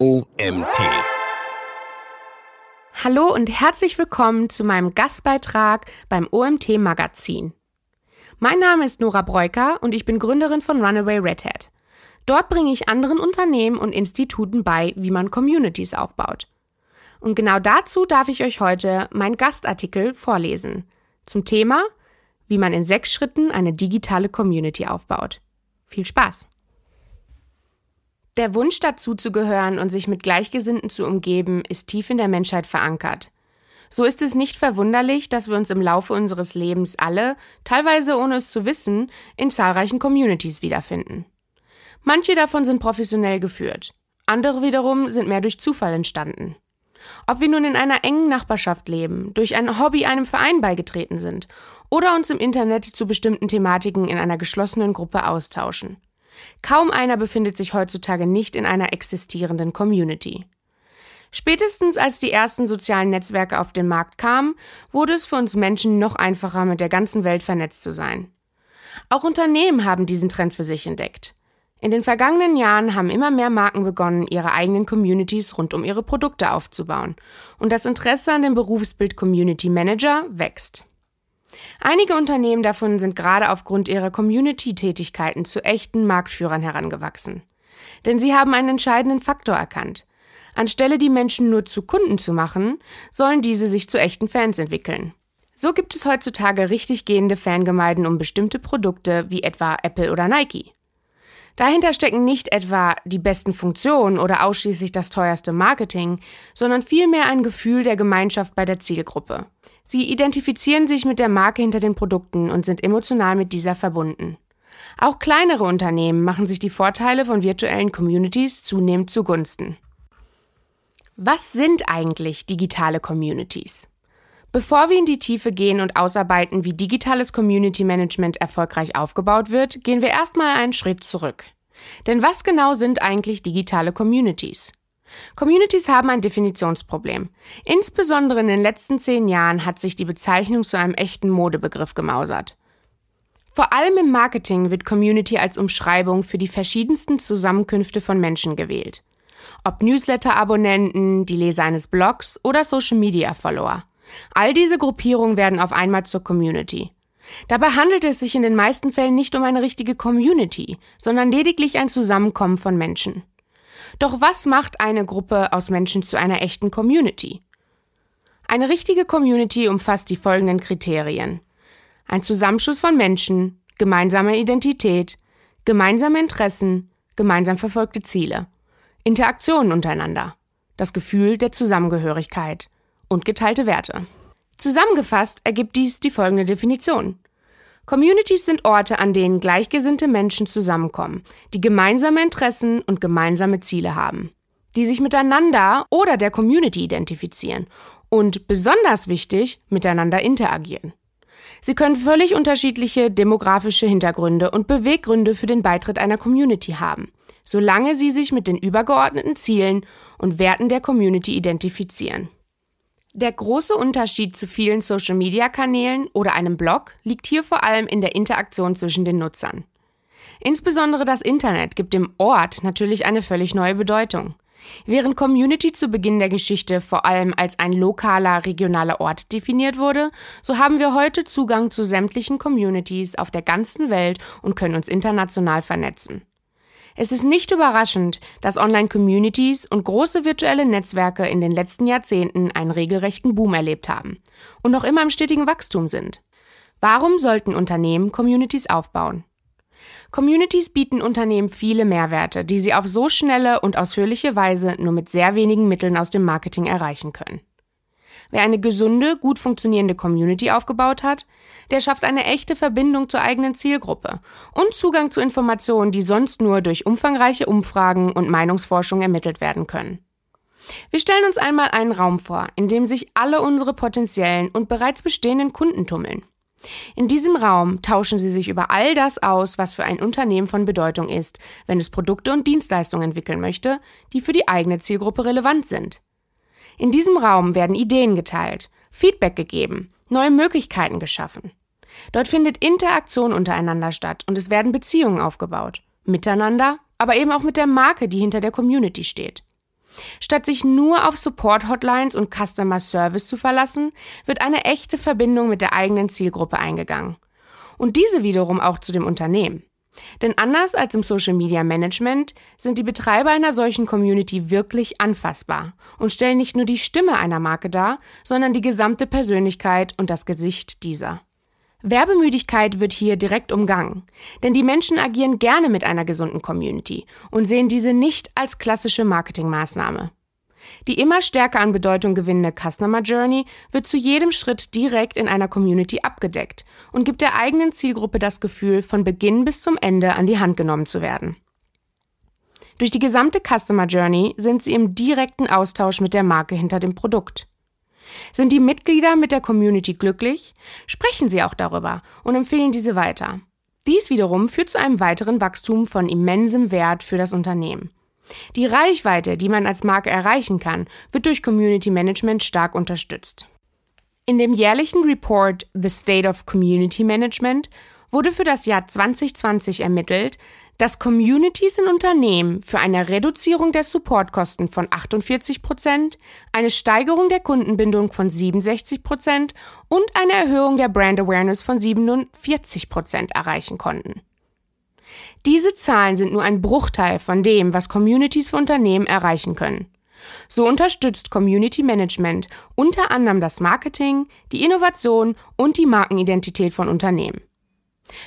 OMT. Hallo und herzlich willkommen zu meinem Gastbeitrag beim OMT Magazin. Mein Name ist Nora Breuker und ich bin Gründerin von Runaway Red Hat. Dort bringe ich anderen Unternehmen und Instituten bei, wie man Communities aufbaut. Und genau dazu darf ich euch heute meinen Gastartikel vorlesen. Zum Thema, wie man in sechs Schritten eine digitale Community aufbaut. Viel Spaß! Der Wunsch dazuzugehören und sich mit Gleichgesinnten zu umgeben, ist tief in der Menschheit verankert. So ist es nicht verwunderlich, dass wir uns im Laufe unseres Lebens alle, teilweise ohne es zu wissen, in zahlreichen Communities wiederfinden. Manche davon sind professionell geführt, andere wiederum sind mehr durch Zufall entstanden. Ob wir nun in einer engen Nachbarschaft leben, durch ein Hobby einem Verein beigetreten sind oder uns im Internet zu bestimmten Thematiken in einer geschlossenen Gruppe austauschen. Kaum einer befindet sich heutzutage nicht in einer existierenden Community. Spätestens als die ersten sozialen Netzwerke auf den Markt kamen, wurde es für uns Menschen noch einfacher, mit der ganzen Welt vernetzt zu sein. Auch Unternehmen haben diesen Trend für sich entdeckt. In den vergangenen Jahren haben immer mehr Marken begonnen, ihre eigenen Communities rund um ihre Produkte aufzubauen. Und das Interesse an dem Berufsbild Community Manager wächst. Einige Unternehmen davon sind gerade aufgrund ihrer Community-Tätigkeiten zu echten Marktführern herangewachsen. Denn sie haben einen entscheidenden Faktor erkannt. Anstelle die Menschen nur zu Kunden zu machen, sollen diese sich zu echten Fans entwickeln. So gibt es heutzutage richtig gehende Fangemeinden um bestimmte Produkte wie etwa Apple oder Nike. Dahinter stecken nicht etwa die besten Funktionen oder ausschließlich das teuerste Marketing, sondern vielmehr ein Gefühl der Gemeinschaft bei der Zielgruppe. Sie identifizieren sich mit der Marke hinter den Produkten und sind emotional mit dieser verbunden. Auch kleinere Unternehmen machen sich die Vorteile von virtuellen Communities zunehmend zugunsten. Was sind eigentlich digitale Communities? Bevor wir in die Tiefe gehen und ausarbeiten, wie digitales Community Management erfolgreich aufgebaut wird, gehen wir erstmal einen Schritt zurück. Denn was genau sind eigentlich digitale Communities? Communities haben ein Definitionsproblem. Insbesondere in den letzten zehn Jahren hat sich die Bezeichnung zu einem echten Modebegriff gemausert. Vor allem im Marketing wird Community als Umschreibung für die verschiedensten Zusammenkünfte von Menschen gewählt. Ob Newsletter-Abonnenten, die Leser eines Blogs oder Social-Media-Follower. All diese Gruppierungen werden auf einmal zur Community. Dabei handelt es sich in den meisten Fällen nicht um eine richtige Community, sondern lediglich ein Zusammenkommen von Menschen. Doch was macht eine Gruppe aus Menschen zu einer echten Community? Eine richtige Community umfasst die folgenden Kriterien. Ein Zusammenschluss von Menschen, gemeinsame Identität, gemeinsame Interessen, gemeinsam verfolgte Ziele, Interaktionen untereinander, das Gefühl der Zusammengehörigkeit und geteilte Werte. Zusammengefasst ergibt dies die folgende Definition. Communities sind Orte, an denen gleichgesinnte Menschen zusammenkommen, die gemeinsame Interessen und gemeinsame Ziele haben, die sich miteinander oder der Community identifizieren und besonders wichtig miteinander interagieren. Sie können völlig unterschiedliche demografische Hintergründe und Beweggründe für den Beitritt einer Community haben, solange sie sich mit den übergeordneten Zielen und Werten der Community identifizieren. Der große Unterschied zu vielen Social-Media-Kanälen oder einem Blog liegt hier vor allem in der Interaktion zwischen den Nutzern. Insbesondere das Internet gibt dem Ort natürlich eine völlig neue Bedeutung. Während Community zu Beginn der Geschichte vor allem als ein lokaler, regionaler Ort definiert wurde, so haben wir heute Zugang zu sämtlichen Communities auf der ganzen Welt und können uns international vernetzen. Es ist nicht überraschend, dass Online-Communities und große virtuelle Netzwerke in den letzten Jahrzehnten einen regelrechten Boom erlebt haben und noch immer im stetigen Wachstum sind. Warum sollten Unternehmen Communities aufbauen? Communities bieten Unternehmen viele Mehrwerte, die sie auf so schnelle und ausführliche Weise nur mit sehr wenigen Mitteln aus dem Marketing erreichen können. Wer eine gesunde, gut funktionierende Community aufgebaut hat, der schafft eine echte Verbindung zur eigenen Zielgruppe und Zugang zu Informationen, die sonst nur durch umfangreiche Umfragen und Meinungsforschung ermittelt werden können. Wir stellen uns einmal einen Raum vor, in dem sich alle unsere potenziellen und bereits bestehenden Kunden tummeln. In diesem Raum tauschen sie sich über all das aus, was für ein Unternehmen von Bedeutung ist, wenn es Produkte und Dienstleistungen entwickeln möchte, die für die eigene Zielgruppe relevant sind. In diesem Raum werden Ideen geteilt, Feedback gegeben, neue Möglichkeiten geschaffen. Dort findet Interaktion untereinander statt und es werden Beziehungen aufgebaut. Miteinander, aber eben auch mit der Marke, die hinter der Community steht. Statt sich nur auf Support-Hotlines und Customer Service zu verlassen, wird eine echte Verbindung mit der eigenen Zielgruppe eingegangen. Und diese wiederum auch zu dem Unternehmen. Denn anders als im Social Media Management sind die Betreiber einer solchen Community wirklich anfassbar und stellen nicht nur die Stimme einer Marke dar, sondern die gesamte Persönlichkeit und das Gesicht dieser. Werbemüdigkeit wird hier direkt umgangen, denn die Menschen agieren gerne mit einer gesunden Community und sehen diese nicht als klassische Marketingmaßnahme. Die immer stärker an Bedeutung gewinnende Customer Journey wird zu jedem Schritt direkt in einer Community abgedeckt und gibt der eigenen Zielgruppe das Gefühl, von Beginn bis zum Ende an die Hand genommen zu werden. Durch die gesamte Customer Journey sind sie im direkten Austausch mit der Marke hinter dem Produkt. Sind die Mitglieder mit der Community glücklich, sprechen sie auch darüber und empfehlen diese weiter. Dies wiederum führt zu einem weiteren Wachstum von immensem Wert für das Unternehmen. Die Reichweite, die man als Marke erreichen kann, wird durch Community Management stark unterstützt. In dem jährlichen Report The State of Community Management wurde für das Jahr 2020 ermittelt, dass Communities in Unternehmen für eine Reduzierung der Supportkosten von 48 Prozent, eine Steigerung der Kundenbindung von 67 Prozent und eine Erhöhung der Brand Awareness von 47 Prozent erreichen konnten. Diese Zahlen sind nur ein Bruchteil von dem, was Communities für Unternehmen erreichen können. So unterstützt Community Management unter anderem das Marketing, die Innovation und die Markenidentität von Unternehmen.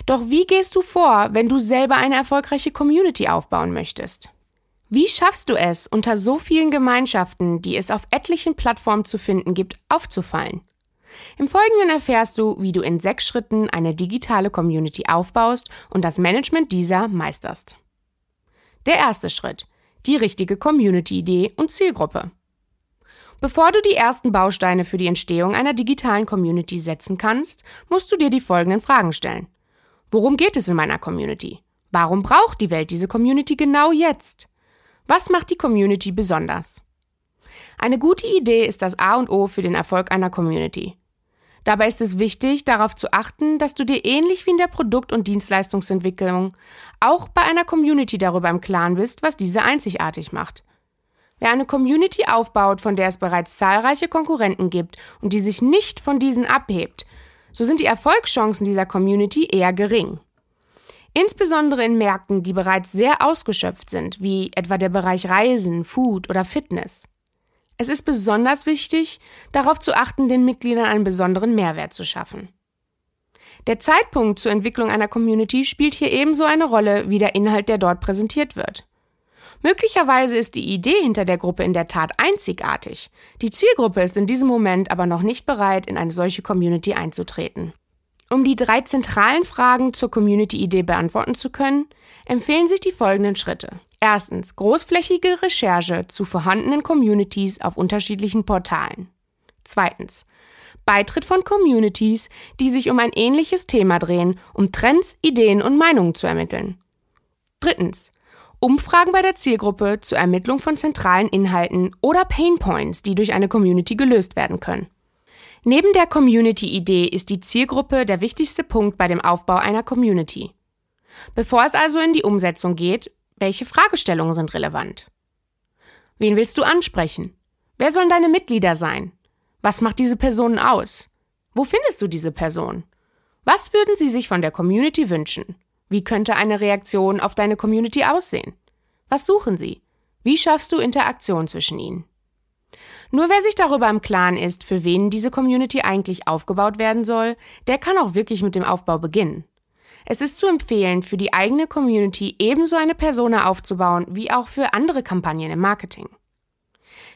Doch wie gehst du vor, wenn du selber eine erfolgreiche Community aufbauen möchtest? Wie schaffst du es, unter so vielen Gemeinschaften, die es auf etlichen Plattformen zu finden gibt, aufzufallen? Im Folgenden erfährst du, wie du in sechs Schritten eine digitale Community aufbaust und das Management dieser meisterst. Der erste Schritt. Die richtige Community-Idee und Zielgruppe. Bevor du die ersten Bausteine für die Entstehung einer digitalen Community setzen kannst, musst du dir die folgenden Fragen stellen. Worum geht es in meiner Community? Warum braucht die Welt diese Community genau jetzt? Was macht die Community besonders? Eine gute Idee ist das A und O für den Erfolg einer Community. Dabei ist es wichtig, darauf zu achten, dass du dir ähnlich wie in der Produkt- und Dienstleistungsentwicklung auch bei einer Community darüber im Klaren bist, was diese einzigartig macht. Wer eine Community aufbaut, von der es bereits zahlreiche Konkurrenten gibt und die sich nicht von diesen abhebt, so sind die Erfolgschancen dieser Community eher gering. Insbesondere in Märkten, die bereits sehr ausgeschöpft sind, wie etwa der Bereich Reisen, Food oder Fitness. Es ist besonders wichtig, darauf zu achten, den Mitgliedern einen besonderen Mehrwert zu schaffen. Der Zeitpunkt zur Entwicklung einer Community spielt hier ebenso eine Rolle wie der Inhalt, der dort präsentiert wird. Möglicherweise ist die Idee hinter der Gruppe in der Tat einzigartig. Die Zielgruppe ist in diesem Moment aber noch nicht bereit, in eine solche Community einzutreten. Um die drei zentralen Fragen zur Community-Idee beantworten zu können, empfehlen sich die folgenden Schritte. Erstens großflächige Recherche zu vorhandenen Communities auf unterschiedlichen Portalen. Zweitens Beitritt von Communities, die sich um ein ähnliches Thema drehen, um Trends, Ideen und Meinungen zu ermitteln. Drittens Umfragen bei der Zielgruppe zur Ermittlung von zentralen Inhalten oder Painpoints, die durch eine Community gelöst werden können. Neben der Community-Idee ist die Zielgruppe der wichtigste Punkt bei dem Aufbau einer Community. Bevor es also in die Umsetzung geht, welche Fragestellungen sind relevant? Wen willst du ansprechen? Wer sollen deine Mitglieder sein? Was macht diese Person aus? Wo findest du diese Person? Was würden sie sich von der Community wünschen? Wie könnte eine Reaktion auf deine Community aussehen? Was suchen sie? Wie schaffst du Interaktion zwischen ihnen? Nur wer sich darüber im Klaren ist, für wen diese Community eigentlich aufgebaut werden soll, der kann auch wirklich mit dem Aufbau beginnen. Es ist zu empfehlen, für die eigene Community ebenso eine Persona aufzubauen wie auch für andere Kampagnen im Marketing.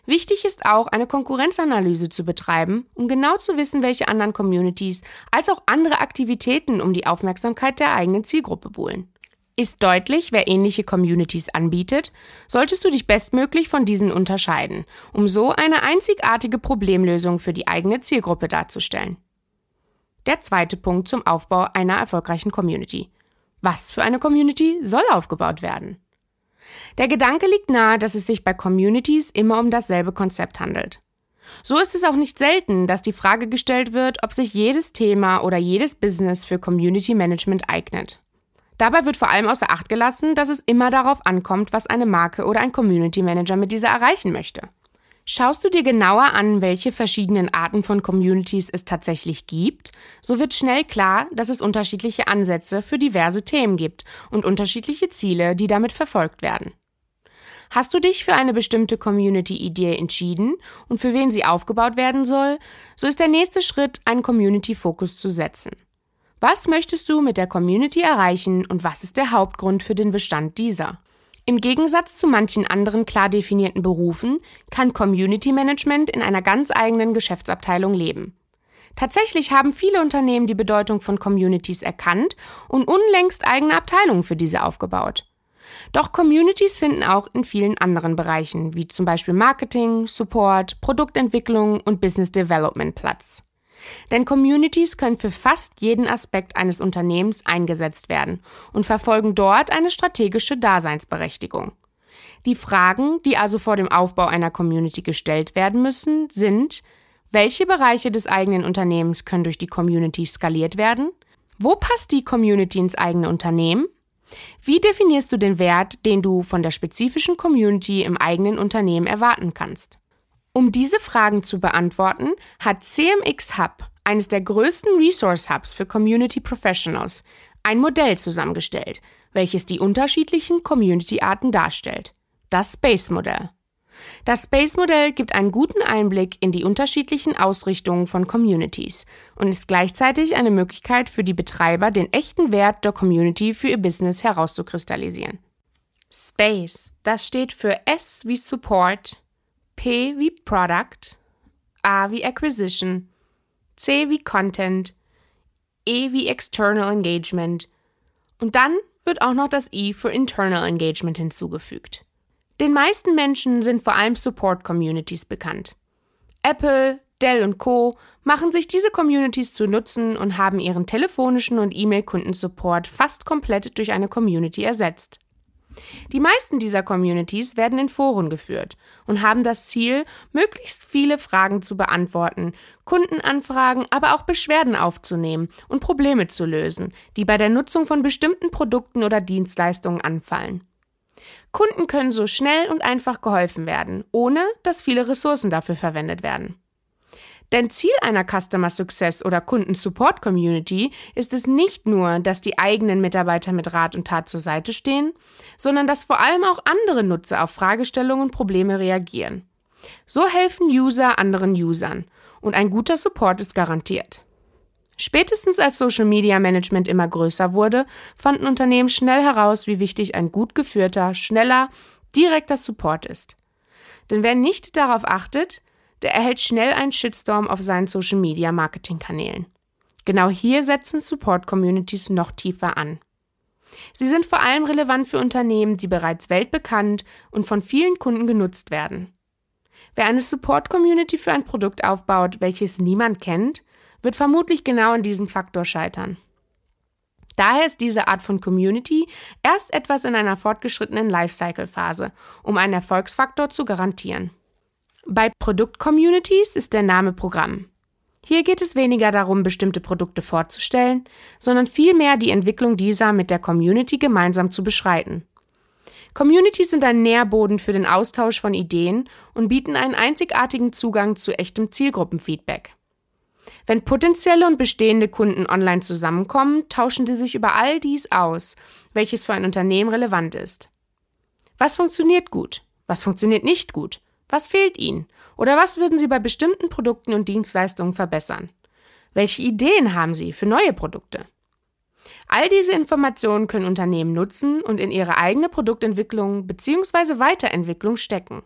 Wichtig ist auch, eine Konkurrenzanalyse zu betreiben, um genau zu wissen, welche anderen Communities als auch andere Aktivitäten um die Aufmerksamkeit der eigenen Zielgruppe buhlen. Ist deutlich, wer ähnliche Communities anbietet, solltest du dich bestmöglich von diesen unterscheiden, um so eine einzigartige Problemlösung für die eigene Zielgruppe darzustellen. Der zweite Punkt zum Aufbau einer erfolgreichen Community. Was für eine Community soll aufgebaut werden? Der Gedanke liegt nahe, dass es sich bei Communities immer um dasselbe Konzept handelt. So ist es auch nicht selten, dass die Frage gestellt wird, ob sich jedes Thema oder jedes Business für Community Management eignet. Dabei wird vor allem außer Acht gelassen, dass es immer darauf ankommt, was eine Marke oder ein Community Manager mit dieser erreichen möchte. Schaust du dir genauer an, welche verschiedenen Arten von Communities es tatsächlich gibt, so wird schnell klar, dass es unterschiedliche Ansätze für diverse Themen gibt und unterschiedliche Ziele, die damit verfolgt werden. Hast du dich für eine bestimmte Community-Idee entschieden und für wen sie aufgebaut werden soll, so ist der nächste Schritt, einen Community-Fokus zu setzen. Was möchtest du mit der Community erreichen und was ist der Hauptgrund für den Bestand dieser? Im Gegensatz zu manchen anderen klar definierten Berufen kann Community Management in einer ganz eigenen Geschäftsabteilung leben. Tatsächlich haben viele Unternehmen die Bedeutung von Communities erkannt und unlängst eigene Abteilungen für diese aufgebaut. Doch Communities finden auch in vielen anderen Bereichen, wie zum Beispiel Marketing, Support, Produktentwicklung und Business Development Platz. Denn Communities können für fast jeden Aspekt eines Unternehmens eingesetzt werden und verfolgen dort eine strategische Daseinsberechtigung. Die Fragen, die also vor dem Aufbau einer Community gestellt werden müssen, sind, welche Bereiche des eigenen Unternehmens können durch die Community skaliert werden? Wo passt die Community ins eigene Unternehmen? Wie definierst du den Wert, den du von der spezifischen Community im eigenen Unternehmen erwarten kannst? Um diese Fragen zu beantworten, hat CMX Hub, eines der größten Resource Hubs für Community Professionals, ein Modell zusammengestellt, welches die unterschiedlichen Community-Arten darstellt. Das Space-Modell. Das Space-Modell gibt einen guten Einblick in die unterschiedlichen Ausrichtungen von Communities und ist gleichzeitig eine Möglichkeit für die Betreiber, den echten Wert der Community für ihr Business herauszukristallisieren. Space, das steht für S wie Support, P wie Product, A wie Acquisition, C wie Content, E wie External Engagement und dann wird auch noch das I für Internal Engagement hinzugefügt. Den meisten Menschen sind vor allem Support-Communities bekannt. Apple, Dell und Co. machen sich diese Communities zu Nutzen und haben ihren telefonischen und E-Mail-Kundensupport fast komplett durch eine Community ersetzt. Die meisten dieser Communities werden in Foren geführt und haben das Ziel, möglichst viele Fragen zu beantworten, Kundenanfragen, aber auch Beschwerden aufzunehmen und Probleme zu lösen, die bei der Nutzung von bestimmten Produkten oder Dienstleistungen anfallen. Kunden können so schnell und einfach geholfen werden, ohne dass viele Ressourcen dafür verwendet werden. Denn Ziel einer Customer Success oder Kundensupport Community ist es nicht nur, dass die eigenen Mitarbeiter mit Rat und Tat zur Seite stehen, sondern dass vor allem auch andere Nutzer auf Fragestellungen und Probleme reagieren. So helfen User anderen Usern und ein guter Support ist garantiert. Spätestens als Social Media Management immer größer wurde, fanden Unternehmen schnell heraus, wie wichtig ein gut geführter, schneller, direkter Support ist. Denn wer nicht darauf achtet, der erhält schnell einen Shitstorm auf seinen Social Media Marketing Kanälen. Genau hier setzen Support Communities noch tiefer an. Sie sind vor allem relevant für Unternehmen, die bereits weltbekannt und von vielen Kunden genutzt werden. Wer eine Support Community für ein Produkt aufbaut, welches niemand kennt, wird vermutlich genau an diesem Faktor scheitern. Daher ist diese Art von Community erst etwas in einer fortgeschrittenen Lifecycle-Phase, um einen Erfolgsfaktor zu garantieren. Bei Produkt-Communities ist der Name Programm. Hier geht es weniger darum, bestimmte Produkte vorzustellen, sondern vielmehr die Entwicklung dieser mit der Community gemeinsam zu beschreiten. Communities sind ein Nährboden für den Austausch von Ideen und bieten einen einzigartigen Zugang zu echtem Zielgruppenfeedback. Wenn potenzielle und bestehende Kunden online zusammenkommen, tauschen sie sich über all dies aus, welches für ein Unternehmen relevant ist. Was funktioniert gut? Was funktioniert nicht gut? Was fehlt Ihnen? Oder was würden Sie bei bestimmten Produkten und Dienstleistungen verbessern? Welche Ideen haben Sie für neue Produkte? All diese Informationen können Unternehmen nutzen und in ihre eigene Produktentwicklung bzw. Weiterentwicklung stecken.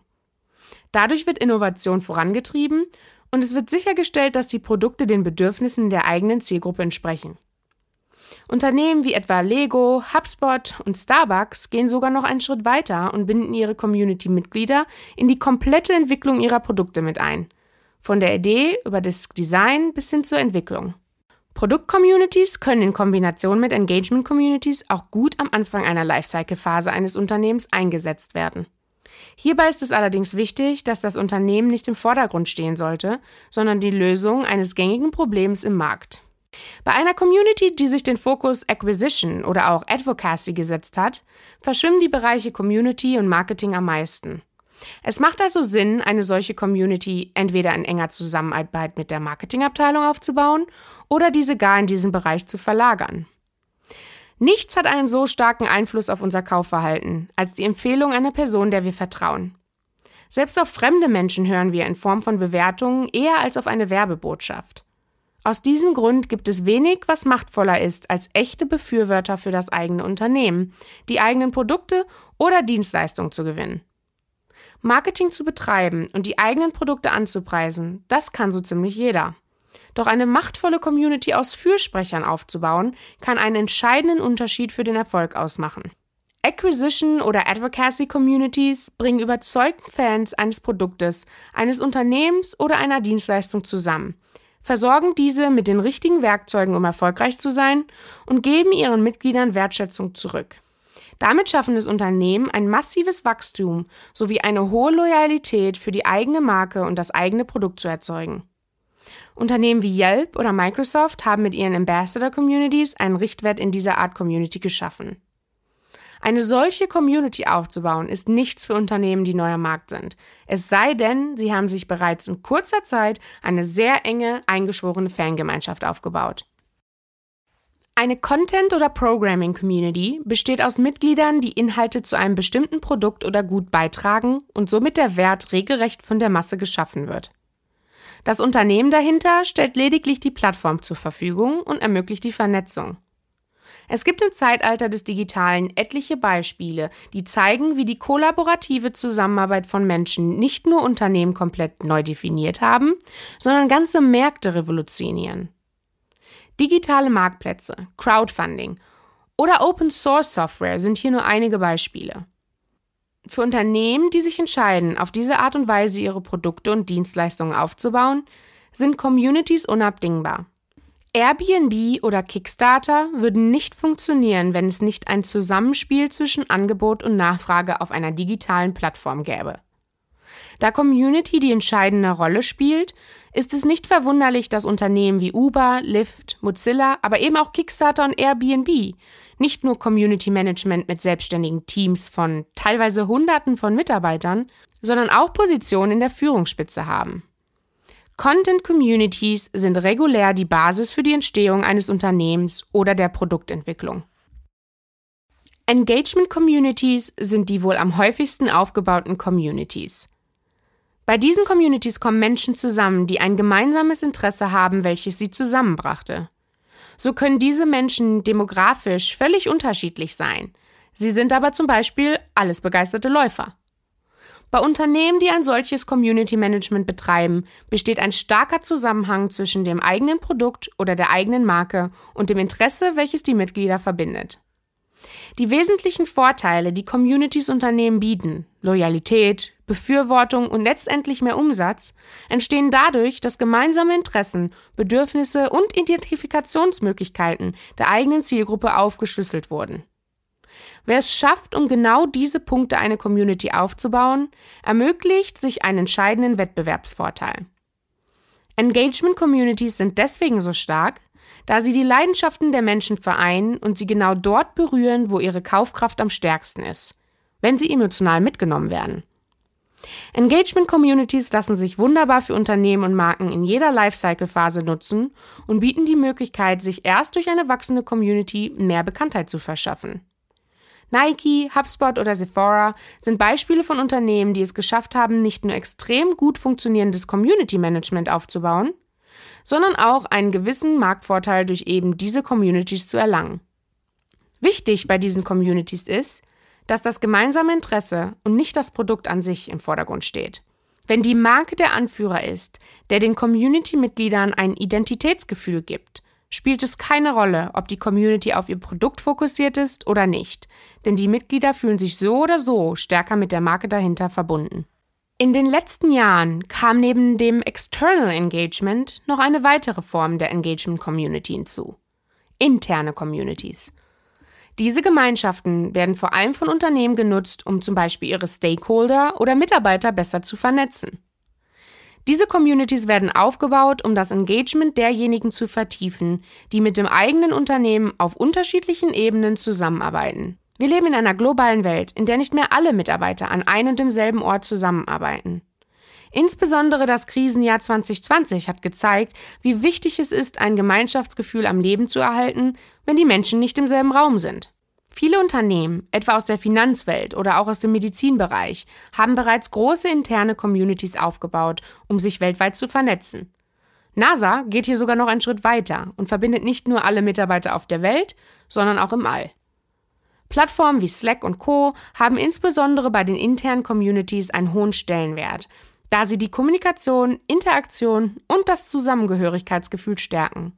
Dadurch wird Innovation vorangetrieben und es wird sichergestellt, dass die Produkte den Bedürfnissen der eigenen Zielgruppe entsprechen. Unternehmen wie etwa Lego, HubSpot und Starbucks gehen sogar noch einen Schritt weiter und binden ihre Community-Mitglieder in die komplette Entwicklung ihrer Produkte mit ein. Von der Idee über das Design bis hin zur Entwicklung. Produkt-Communities können in Kombination mit Engagement-Communities auch gut am Anfang einer Lifecycle-Phase eines Unternehmens eingesetzt werden. Hierbei ist es allerdings wichtig, dass das Unternehmen nicht im Vordergrund stehen sollte, sondern die Lösung eines gängigen Problems im Markt. Bei einer Community, die sich den Fokus Acquisition oder auch Advocacy gesetzt hat, verschwimmen die Bereiche Community und Marketing am meisten. Es macht also Sinn, eine solche Community entweder in enger Zusammenarbeit mit der Marketingabteilung aufzubauen oder diese gar in diesen Bereich zu verlagern. Nichts hat einen so starken Einfluss auf unser Kaufverhalten als die Empfehlung einer Person, der wir vertrauen. Selbst auf fremde Menschen hören wir in Form von Bewertungen eher als auf eine Werbebotschaft. Aus diesem Grund gibt es wenig, was machtvoller ist als echte Befürworter für das eigene Unternehmen, die eigenen Produkte oder Dienstleistungen zu gewinnen. Marketing zu betreiben und die eigenen Produkte anzupreisen, das kann so ziemlich jeder. Doch eine machtvolle Community aus Fürsprechern aufzubauen, kann einen entscheidenden Unterschied für den Erfolg ausmachen. Acquisition oder Advocacy Communities bringen überzeugten Fans eines Produktes, eines Unternehmens oder einer Dienstleistung zusammen, versorgen diese mit den richtigen Werkzeugen, um erfolgreich zu sein und geben ihren Mitgliedern Wertschätzung zurück. Damit schaffen es Unternehmen ein massives Wachstum sowie eine hohe Loyalität für die eigene Marke und das eigene Produkt zu erzeugen. Unternehmen wie Yelp oder Microsoft haben mit ihren Ambassador Communities einen Richtwert in dieser Art Community geschaffen. Eine solche Community aufzubauen ist nichts für Unternehmen, die neuer Markt sind. Es sei denn, sie haben sich bereits in kurzer Zeit eine sehr enge, eingeschworene Fangemeinschaft aufgebaut. Eine Content- oder Programming-Community besteht aus Mitgliedern, die Inhalte zu einem bestimmten Produkt oder Gut beitragen und somit der Wert regelrecht von der Masse geschaffen wird. Das Unternehmen dahinter stellt lediglich die Plattform zur Verfügung und ermöglicht die Vernetzung. Es gibt im Zeitalter des Digitalen etliche Beispiele, die zeigen, wie die kollaborative Zusammenarbeit von Menschen nicht nur Unternehmen komplett neu definiert haben, sondern ganze Märkte revolutionieren. Digitale Marktplätze, Crowdfunding oder Open Source Software sind hier nur einige Beispiele. Für Unternehmen, die sich entscheiden, auf diese Art und Weise ihre Produkte und Dienstleistungen aufzubauen, sind Communities unabdingbar. Airbnb oder Kickstarter würden nicht funktionieren, wenn es nicht ein Zusammenspiel zwischen Angebot und Nachfrage auf einer digitalen Plattform gäbe. Da Community die entscheidende Rolle spielt, ist es nicht verwunderlich, dass Unternehmen wie Uber, Lyft, Mozilla, aber eben auch Kickstarter und Airbnb nicht nur Community Management mit selbstständigen Teams von teilweise Hunderten von Mitarbeitern, sondern auch Positionen in der Führungsspitze haben. Content Communities sind regulär die Basis für die Entstehung eines Unternehmens oder der Produktentwicklung. Engagement Communities sind die wohl am häufigsten aufgebauten Communities. Bei diesen Communities kommen Menschen zusammen, die ein gemeinsames Interesse haben, welches sie zusammenbrachte. So können diese Menschen demografisch völlig unterschiedlich sein. Sie sind aber zum Beispiel alles begeisterte Läufer. Bei Unternehmen, die ein solches Community Management betreiben, besteht ein starker Zusammenhang zwischen dem eigenen Produkt oder der eigenen Marke und dem Interesse, welches die Mitglieder verbindet. Die wesentlichen Vorteile, die Communities Unternehmen bieten, Loyalität, Befürwortung und letztendlich mehr Umsatz, entstehen dadurch, dass gemeinsame Interessen, Bedürfnisse und Identifikationsmöglichkeiten der eigenen Zielgruppe aufgeschlüsselt wurden. Wer es schafft, um genau diese Punkte eine Community aufzubauen, ermöglicht sich einen entscheidenden Wettbewerbsvorteil. Engagement Communities sind deswegen so stark, da sie die Leidenschaften der Menschen vereinen und sie genau dort berühren, wo ihre Kaufkraft am stärksten ist, wenn sie emotional mitgenommen werden. Engagement Communities lassen sich wunderbar für Unternehmen und Marken in jeder Lifecycle-Phase nutzen und bieten die Möglichkeit, sich erst durch eine wachsende Community mehr Bekanntheit zu verschaffen. Nike, HubSpot oder Sephora sind Beispiele von Unternehmen, die es geschafft haben, nicht nur extrem gut funktionierendes Community Management aufzubauen, sondern auch einen gewissen Marktvorteil durch eben diese Communities zu erlangen. Wichtig bei diesen Communities ist, dass das gemeinsame Interesse und nicht das Produkt an sich im Vordergrund steht. Wenn die Marke der Anführer ist, der den Community-Mitgliedern ein Identitätsgefühl gibt spielt es keine Rolle, ob die Community auf ihr Produkt fokussiert ist oder nicht, denn die Mitglieder fühlen sich so oder so stärker mit der Marke dahinter verbunden. In den letzten Jahren kam neben dem External Engagement noch eine weitere Form der Engagement Community hinzu. Interne Communities. Diese Gemeinschaften werden vor allem von Unternehmen genutzt, um zum Beispiel ihre Stakeholder oder Mitarbeiter besser zu vernetzen. Diese Communities werden aufgebaut, um das Engagement derjenigen zu vertiefen, die mit dem eigenen Unternehmen auf unterschiedlichen Ebenen zusammenarbeiten. Wir leben in einer globalen Welt, in der nicht mehr alle Mitarbeiter an ein und demselben Ort zusammenarbeiten. Insbesondere das Krisenjahr 2020 hat gezeigt, wie wichtig es ist, ein Gemeinschaftsgefühl am Leben zu erhalten, wenn die Menschen nicht im selben Raum sind. Viele Unternehmen, etwa aus der Finanzwelt oder auch aus dem Medizinbereich, haben bereits große interne Communities aufgebaut, um sich weltweit zu vernetzen. NASA geht hier sogar noch einen Schritt weiter und verbindet nicht nur alle Mitarbeiter auf der Welt, sondern auch im All. Plattformen wie Slack und Co haben insbesondere bei den internen Communities einen hohen Stellenwert, da sie die Kommunikation, Interaktion und das Zusammengehörigkeitsgefühl stärken.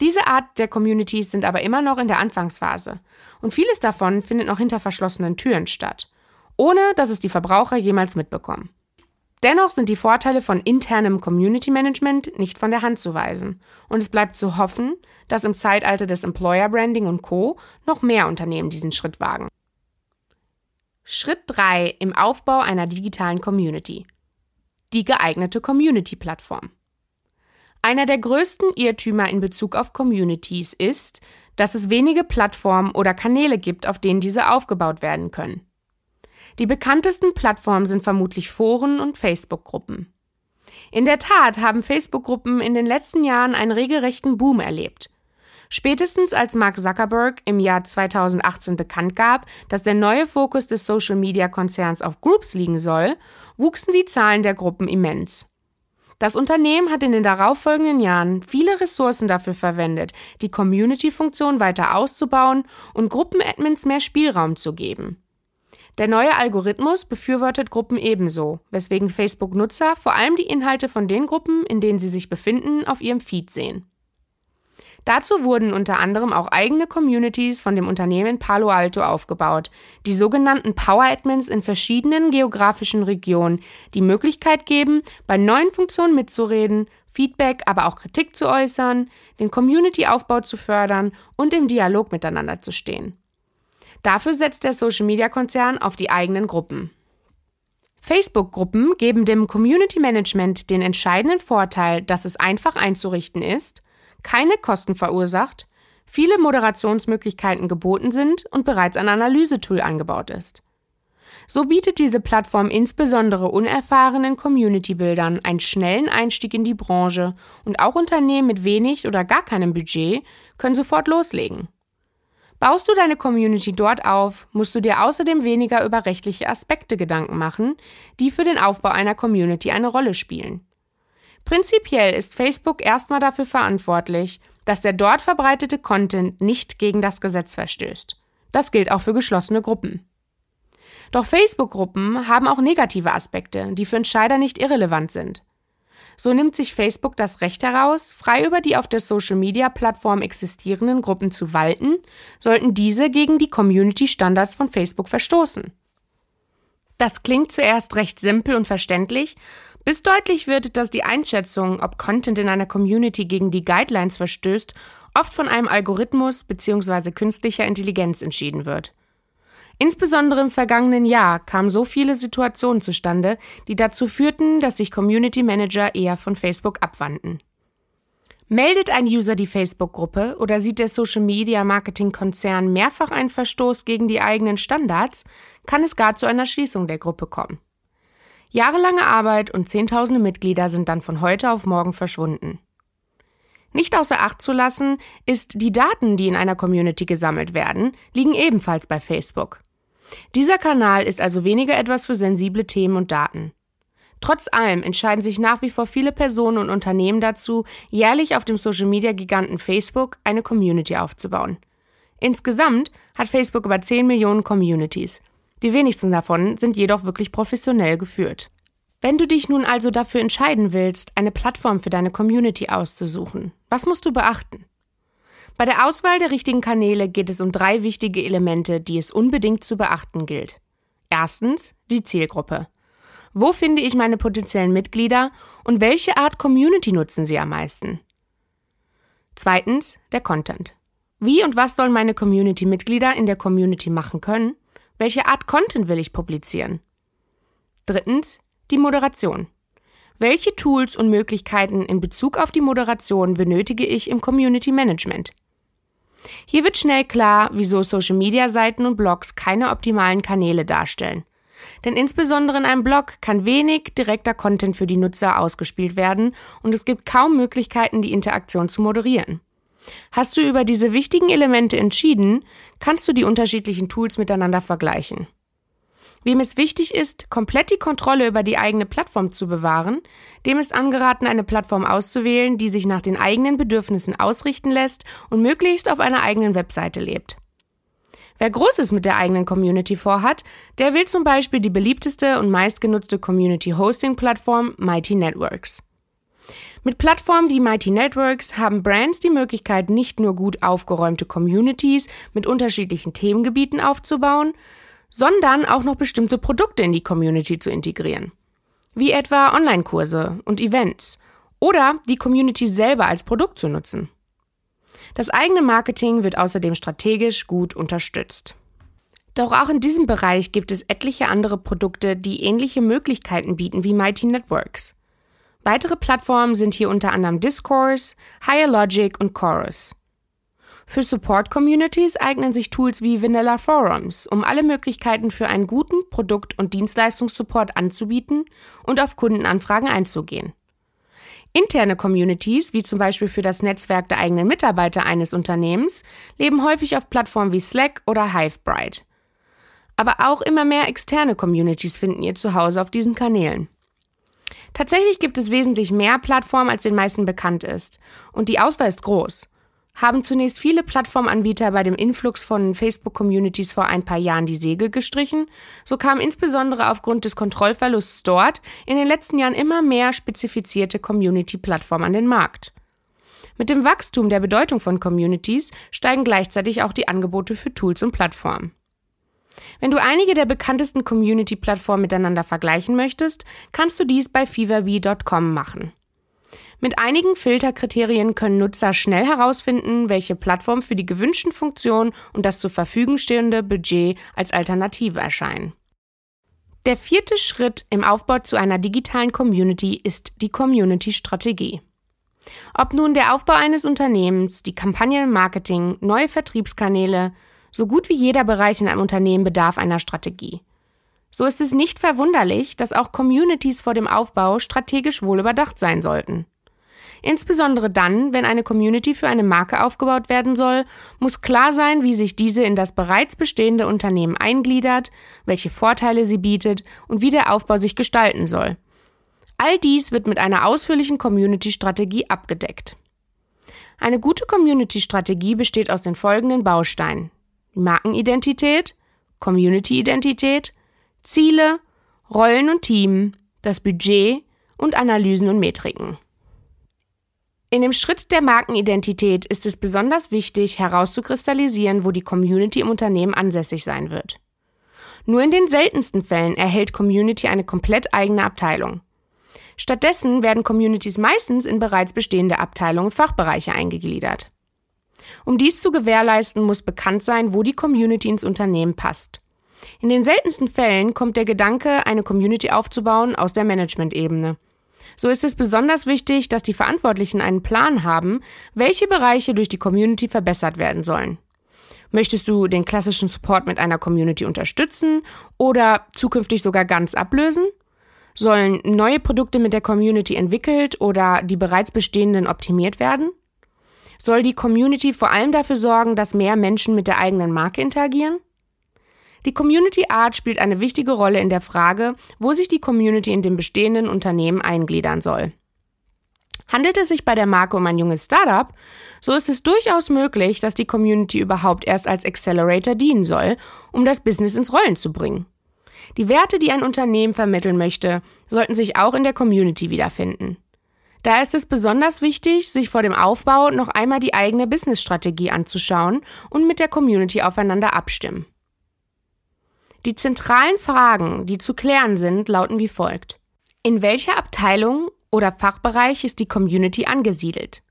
Diese Art der Communities sind aber immer noch in der Anfangsphase und vieles davon findet noch hinter verschlossenen Türen statt, ohne dass es die Verbraucher jemals mitbekommen. Dennoch sind die Vorteile von internem Community Management nicht von der Hand zu weisen und es bleibt zu hoffen, dass im Zeitalter des Employer Branding und Co noch mehr Unternehmen diesen Schritt wagen. Schritt 3 im Aufbau einer digitalen Community die geeignete Community-Plattform. Einer der größten Irrtümer in Bezug auf Communities ist, dass es wenige Plattformen oder Kanäle gibt, auf denen diese aufgebaut werden können. Die bekanntesten Plattformen sind vermutlich Foren und Facebook-Gruppen. In der Tat haben Facebook-Gruppen in den letzten Jahren einen regelrechten Boom erlebt. Spätestens als Mark Zuckerberg im Jahr 2018 bekannt gab, dass der neue Fokus des Social-Media-Konzerns auf Groups liegen soll, wuchsen die Zahlen der Gruppen immens. Das Unternehmen hat in den darauffolgenden Jahren viele Ressourcen dafür verwendet, die Community-Funktion weiter auszubauen und Gruppenadmins mehr Spielraum zu geben. Der neue Algorithmus befürwortet Gruppen ebenso, weswegen Facebook-Nutzer vor allem die Inhalte von den Gruppen, in denen sie sich befinden, auf ihrem Feed sehen. Dazu wurden unter anderem auch eigene Communities von dem Unternehmen Palo Alto aufgebaut, die sogenannten Power Admins in verschiedenen geografischen Regionen, die Möglichkeit geben, bei neuen Funktionen mitzureden, Feedback, aber auch Kritik zu äußern, den Community-Aufbau zu fördern und im Dialog miteinander zu stehen. Dafür setzt der Social-Media-Konzern auf die eigenen Gruppen. Facebook-Gruppen geben dem Community Management den entscheidenden Vorteil, dass es einfach einzurichten ist keine Kosten verursacht, viele Moderationsmöglichkeiten geboten sind und bereits ein Analysetool angebaut ist. So bietet diese Plattform insbesondere unerfahrenen Community-Bildern einen schnellen Einstieg in die Branche und auch Unternehmen mit wenig oder gar keinem Budget können sofort loslegen. Baust du deine Community dort auf, musst du dir außerdem weniger über rechtliche Aspekte Gedanken machen, die für den Aufbau einer Community eine Rolle spielen. Prinzipiell ist Facebook erstmal dafür verantwortlich, dass der dort verbreitete Content nicht gegen das Gesetz verstößt. Das gilt auch für geschlossene Gruppen. Doch Facebook-Gruppen haben auch negative Aspekte, die für Entscheider nicht irrelevant sind. So nimmt sich Facebook das Recht heraus, frei über die auf der Social-Media-Plattform existierenden Gruppen zu walten, sollten diese gegen die Community-Standards von Facebook verstoßen. Das klingt zuerst recht simpel und verständlich, bis deutlich wird, dass die Einschätzung, ob Content in einer Community gegen die Guidelines verstößt, oft von einem Algorithmus bzw. künstlicher Intelligenz entschieden wird. Insbesondere im vergangenen Jahr kamen so viele Situationen zustande, die dazu führten, dass sich Community Manager eher von Facebook abwandten. Meldet ein User die Facebook-Gruppe oder sieht der Social-Media-Marketing-Konzern mehrfach einen Verstoß gegen die eigenen Standards, kann es gar zu einer Schließung der Gruppe kommen. Jahrelange Arbeit und Zehntausende Mitglieder sind dann von heute auf morgen verschwunden. Nicht außer Acht zu lassen ist, die Daten, die in einer Community gesammelt werden, liegen ebenfalls bei Facebook. Dieser Kanal ist also weniger etwas für sensible Themen und Daten. Trotz allem entscheiden sich nach wie vor viele Personen und Unternehmen dazu, jährlich auf dem Social-Media-Giganten Facebook eine Community aufzubauen. Insgesamt hat Facebook über 10 Millionen Communities. Die wenigsten davon sind jedoch wirklich professionell geführt. Wenn du dich nun also dafür entscheiden willst, eine Plattform für deine Community auszusuchen, was musst du beachten? Bei der Auswahl der richtigen Kanäle geht es um drei wichtige Elemente, die es unbedingt zu beachten gilt. Erstens die Zielgruppe. Wo finde ich meine potenziellen Mitglieder und welche Art Community nutzen sie am meisten? Zweitens der Content. Wie und was sollen meine Community-Mitglieder in der Community machen können? Welche Art Content will ich publizieren? Drittens, die Moderation. welche Tools und Möglichkeiten in Bezug auf die Moderation benötige ich im Community Management? Hier wird schnell klar, wieso Social-Media-Seiten und Blogs keine optimalen Kanäle darstellen. Denn insbesondere in einem Blog kann wenig direkter Content für die Nutzer ausgespielt werden und es gibt kaum Möglichkeiten, die Interaktion zu moderieren. Hast du über diese wichtigen Elemente entschieden, kannst du die unterschiedlichen Tools miteinander vergleichen. Wem es wichtig ist, komplett die Kontrolle über die eigene Plattform zu bewahren, dem ist angeraten, eine Plattform auszuwählen, die sich nach den eigenen Bedürfnissen ausrichten lässt und möglichst auf einer eigenen Webseite lebt. Wer Großes mit der eigenen Community vorhat, der will zum Beispiel die beliebteste und meistgenutzte Community Hosting Plattform Mighty Networks. Mit Plattformen wie Mighty Networks haben Brands die Möglichkeit, nicht nur gut aufgeräumte Communities mit unterschiedlichen Themengebieten aufzubauen, sondern auch noch bestimmte Produkte in die Community zu integrieren. Wie etwa Online-Kurse und Events oder die Community selber als Produkt zu nutzen. Das eigene Marketing wird außerdem strategisch gut unterstützt. Doch auch in diesem Bereich gibt es etliche andere Produkte, die ähnliche Möglichkeiten bieten wie Mighty Networks. Weitere Plattformen sind hier unter anderem Discourse, Higher Logic und Chorus. Für Support-Communities eignen sich Tools wie Vanilla Forums, um alle Möglichkeiten für einen guten Produkt- und Dienstleistungssupport anzubieten und auf Kundenanfragen einzugehen. Interne Communities, wie zum Beispiel für das Netzwerk der eigenen Mitarbeiter eines Unternehmens, leben häufig auf Plattformen wie Slack oder Hivebrite. Aber auch immer mehr externe Communities finden ihr Zuhause auf diesen Kanälen. Tatsächlich gibt es wesentlich mehr Plattformen, als den meisten bekannt ist. Und die Auswahl ist groß haben zunächst viele Plattformanbieter bei dem Influx von Facebook-Communities vor ein paar Jahren die Segel gestrichen, so kamen insbesondere aufgrund des Kontrollverlusts dort in den letzten Jahren immer mehr spezifizierte Community-Plattformen an den Markt. Mit dem Wachstum der Bedeutung von Communities steigen gleichzeitig auch die Angebote für Tools und Plattformen. Wenn du einige der bekanntesten Community-Plattformen miteinander vergleichen möchtest, kannst du dies bei feverbee.com machen. Mit einigen Filterkriterien können Nutzer schnell herausfinden, welche Plattform für die gewünschten Funktionen und das zur Verfügung stehende Budget als Alternative erscheinen. Der vierte Schritt im Aufbau zu einer digitalen Community ist die Community-Strategie. Ob nun der Aufbau eines Unternehmens, die Kampagnen Marketing, neue Vertriebskanäle, so gut wie jeder Bereich in einem Unternehmen bedarf einer Strategie. So ist es nicht verwunderlich, dass auch Communities vor dem Aufbau strategisch wohl überdacht sein sollten. Insbesondere dann, wenn eine Community für eine Marke aufgebaut werden soll, muss klar sein, wie sich diese in das bereits bestehende Unternehmen eingliedert, welche Vorteile sie bietet und wie der Aufbau sich gestalten soll. All dies wird mit einer ausführlichen Community-Strategie abgedeckt. Eine gute Community-Strategie besteht aus den folgenden Bausteinen. Markenidentität, Community-Identität, Ziele, Rollen und Team, das Budget und Analysen und Metriken. In dem Schritt der Markenidentität ist es besonders wichtig, herauszukristallisieren, wo die Community im Unternehmen ansässig sein wird. Nur in den seltensten Fällen erhält Community eine komplett eigene Abteilung. Stattdessen werden Communities meistens in bereits bestehende Abteilungen und Fachbereiche eingegliedert. Um dies zu gewährleisten, muss bekannt sein, wo die Community ins Unternehmen passt. In den seltensten Fällen kommt der Gedanke, eine Community aufzubauen, aus der Management-Ebene. So ist es besonders wichtig, dass die Verantwortlichen einen Plan haben, welche Bereiche durch die Community verbessert werden sollen. Möchtest du den klassischen Support mit einer Community unterstützen oder zukünftig sogar ganz ablösen? Sollen neue Produkte mit der Community entwickelt oder die bereits bestehenden optimiert werden? Soll die Community vor allem dafür sorgen, dass mehr Menschen mit der eigenen Marke interagieren? Die Community Art spielt eine wichtige Rolle in der Frage, wo sich die Community in dem bestehenden Unternehmen eingliedern soll. Handelt es sich bei der Marke um ein junges Startup, so ist es durchaus möglich, dass die Community überhaupt erst als Accelerator dienen soll, um das Business ins Rollen zu bringen. Die Werte, die ein Unternehmen vermitteln möchte, sollten sich auch in der Community wiederfinden. Da ist es besonders wichtig, sich vor dem Aufbau noch einmal die eigene Businessstrategie anzuschauen und mit der Community aufeinander abstimmen. Die zentralen Fragen, die zu klären sind, lauten wie folgt. In welcher Abteilung oder Fachbereich ist die Community angesiedelt?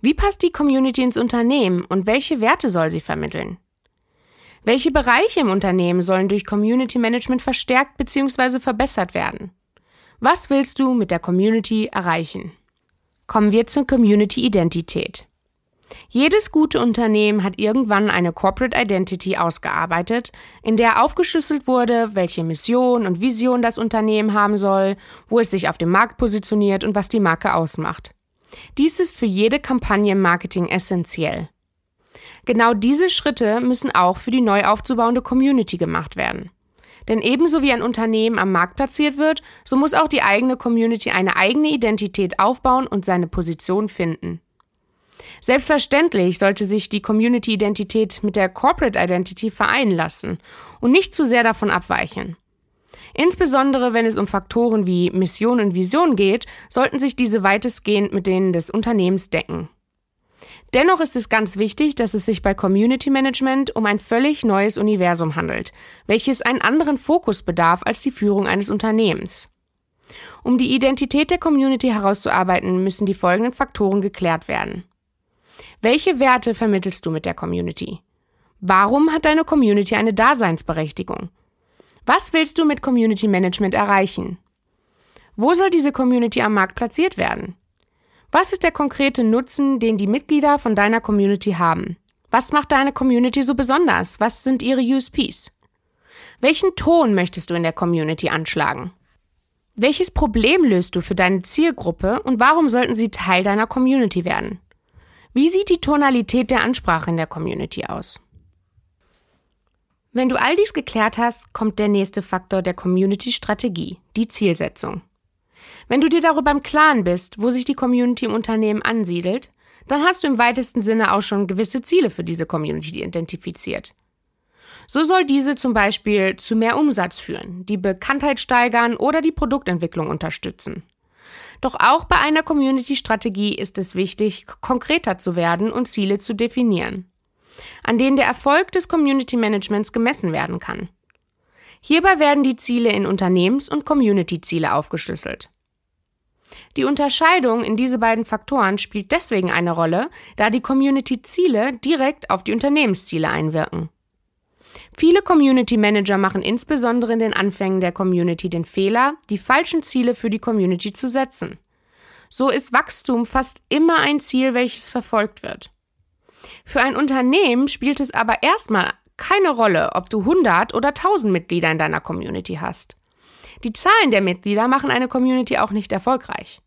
Wie passt die Community ins Unternehmen und welche Werte soll sie vermitteln? Welche Bereiche im Unternehmen sollen durch Community Management verstärkt bzw. verbessert werden? Was willst du mit der Community erreichen? Kommen wir zur Community-Identität. Jedes gute Unternehmen hat irgendwann eine Corporate Identity ausgearbeitet, in der aufgeschlüsselt wurde, welche Mission und Vision das Unternehmen haben soll, wo es sich auf dem Markt positioniert und was die Marke ausmacht. Dies ist für jede Kampagne im Marketing essentiell. Genau diese Schritte müssen auch für die neu aufzubauende Community gemacht werden. Denn ebenso wie ein Unternehmen am Markt platziert wird, so muss auch die eigene Community eine eigene Identität aufbauen und seine Position finden. Selbstverständlich sollte sich die Community-Identität mit der Corporate Identity vereinen lassen und nicht zu sehr davon abweichen. Insbesondere wenn es um Faktoren wie Mission und Vision geht, sollten sich diese weitestgehend mit denen des Unternehmens decken. Dennoch ist es ganz wichtig, dass es sich bei Community Management um ein völlig neues Universum handelt, welches einen anderen Fokus bedarf als die Führung eines Unternehmens. Um die Identität der Community herauszuarbeiten, müssen die folgenden Faktoren geklärt werden. Welche Werte vermittelst du mit der Community? Warum hat deine Community eine Daseinsberechtigung? Was willst du mit Community Management erreichen? Wo soll diese Community am Markt platziert werden? Was ist der konkrete Nutzen, den die Mitglieder von deiner Community haben? Was macht deine Community so besonders? Was sind ihre USPs? Welchen Ton möchtest du in der Community anschlagen? Welches Problem löst du für deine Zielgruppe und warum sollten sie Teil deiner Community werden? Wie sieht die Tonalität der Ansprache in der Community aus? Wenn du all dies geklärt hast, kommt der nächste Faktor der Community-Strategie, die Zielsetzung. Wenn du dir darüber im Klaren bist, wo sich die Community im Unternehmen ansiedelt, dann hast du im weitesten Sinne auch schon gewisse Ziele für diese Community identifiziert. So soll diese zum Beispiel zu mehr Umsatz führen, die Bekanntheit steigern oder die Produktentwicklung unterstützen. Doch auch bei einer Community-Strategie ist es wichtig, konkreter zu werden und Ziele zu definieren, an denen der Erfolg des Community Managements gemessen werden kann. Hierbei werden die Ziele in Unternehmens- und Community-Ziele aufgeschlüsselt. Die Unterscheidung in diese beiden Faktoren spielt deswegen eine Rolle, da die Community-Ziele direkt auf die Unternehmensziele einwirken. Viele Community Manager machen insbesondere in den Anfängen der Community den Fehler, die falschen Ziele für die Community zu setzen. So ist Wachstum fast immer ein Ziel, welches verfolgt wird. Für ein Unternehmen spielt es aber erstmal keine Rolle, ob du 100 oder 1000 Mitglieder in deiner Community hast. Die Zahlen der Mitglieder machen eine Community auch nicht erfolgreich.